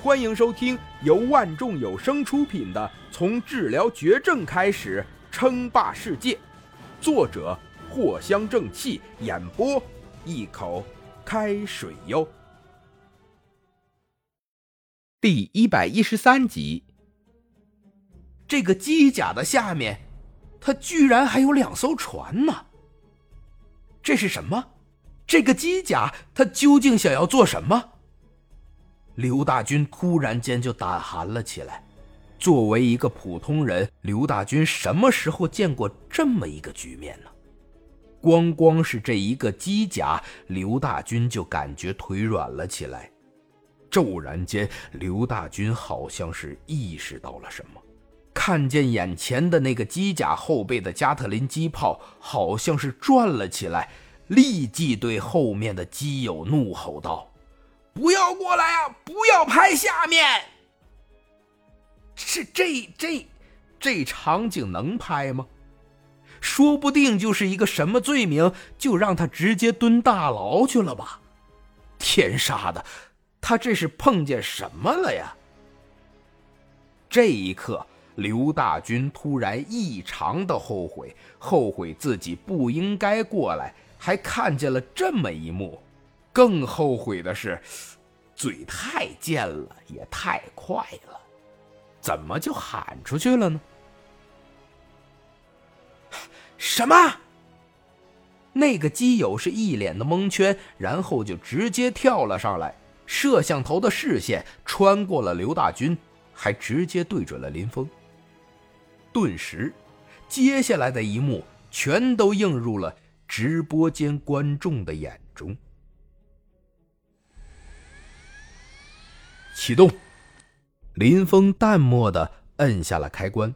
欢迎收听由万众有声出品的《从治疗绝症开始称霸世界》，作者藿香正气，演播一口开水哟。第一百一十三集，这个机甲的下面，它居然还有两艘船呢。这是什么？这个机甲它究竟想要做什么？刘大军突然间就胆寒了起来。作为一个普通人，刘大军什么时候见过这么一个局面呢？光光是这一个机甲，刘大军就感觉腿软了起来。骤然间，刘大军好像是意识到了什么，看见眼前的那个机甲后背的加特林机炮好像是转了起来，立即对后面的机友怒吼道。不要过来啊！不要拍下面。是这这这场景能拍吗？说不定就是一个什么罪名，就让他直接蹲大牢去了吧？天杀的，他这是碰见什么了呀？这一刻，刘大军突然异常的后悔，后悔自己不应该过来，还看见了这么一幕。更后悔的是，嘴太贱了，也太快了，怎么就喊出去了呢？什么？那个基友是一脸的蒙圈，然后就直接跳了上来，摄像头的视线穿过了刘大军，还直接对准了林峰。顿时，接下来的一幕全都映入了直播间观众的眼中。启动，林峰淡漠的摁下了开关，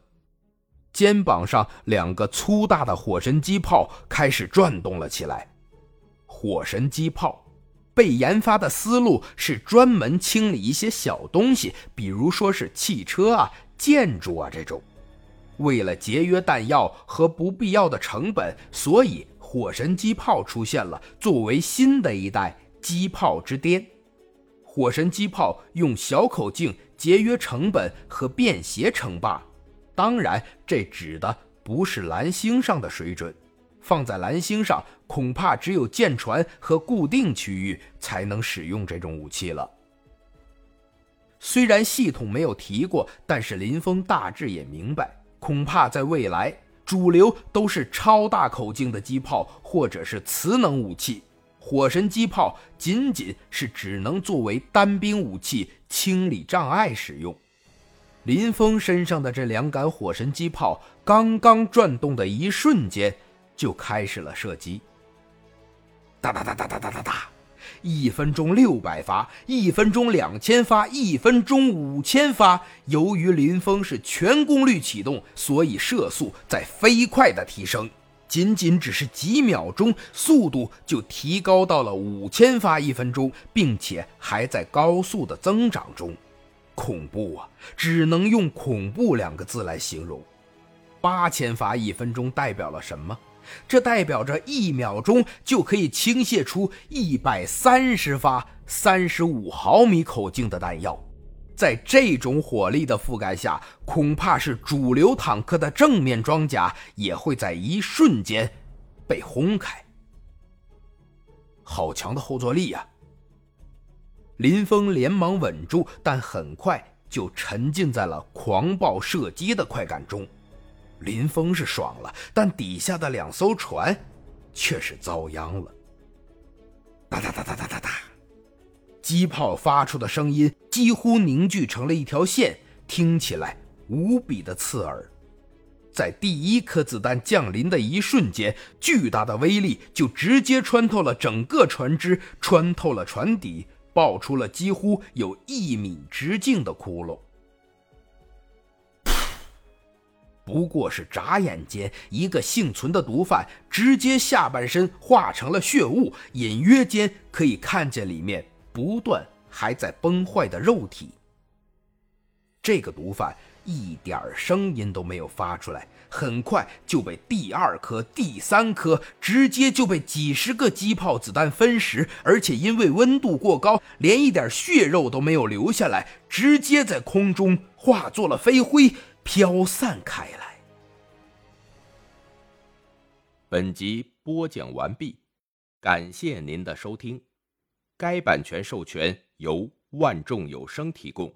肩膀上两个粗大的火神机炮开始转动了起来。火神机炮被研发的思路是专门清理一些小东西，比如说是汽车啊、建筑啊这种。为了节约弹药和不必要的成本，所以火神机炮出现了，作为新的一代机炮之巅。火神机炮用小口径节约成本和便携称霸，当然，这指的不是蓝星上的水准。放在蓝星上，恐怕只有舰船和固定区域才能使用这种武器了。虽然系统没有提过，但是林峰大致也明白，恐怕在未来，主流都是超大口径的机炮或者是磁能武器。火神机炮仅仅是只能作为单兵武器清理障碍使用。林峰身上的这两杆火神机炮刚刚转动的一瞬间，就开始了射击。哒哒哒哒哒哒哒哒，一分钟六百发，一分钟两千发，一分钟五千发。由于林峰是全功率启动，所以射速在飞快的提升。仅仅只是几秒钟，速度就提高到了五千发一分钟，并且还在高速的增长中。恐怖啊，只能用“恐怖”两个字来形容。八千发一分钟代表了什么？这代表着一秒钟就可以倾泻出一百三十发三十五毫米口径的弹药。在这种火力的覆盖下，恐怕是主流坦克的正面装甲也会在一瞬间被轰开。好强的后坐力呀！林峰连忙稳住，但很快就沉浸在了狂暴射击的快感中。林峰是爽了，但底下的两艘船却是遭殃了。哒哒哒哒哒哒哒。机炮发出的声音几乎凝聚成了一条线，听起来无比的刺耳。在第一颗子弹降临的一瞬间，巨大的威力就直接穿透了整个船只，穿透了船底，爆出了几乎有一米直径的窟窿。不过是眨眼间，一个幸存的毒贩直接下半身化成了血雾，隐约间可以看见里面。不断还在崩坏的肉体。这个毒贩一点声音都没有发出来，很快就被第二颗、第三颗，直接就被几十个机炮子弹分食，而且因为温度过高，连一点血肉都没有留下来，直接在空中化作了飞灰，飘散开来。本集播讲完毕，感谢您的收听。该版权授权由万众有声提供。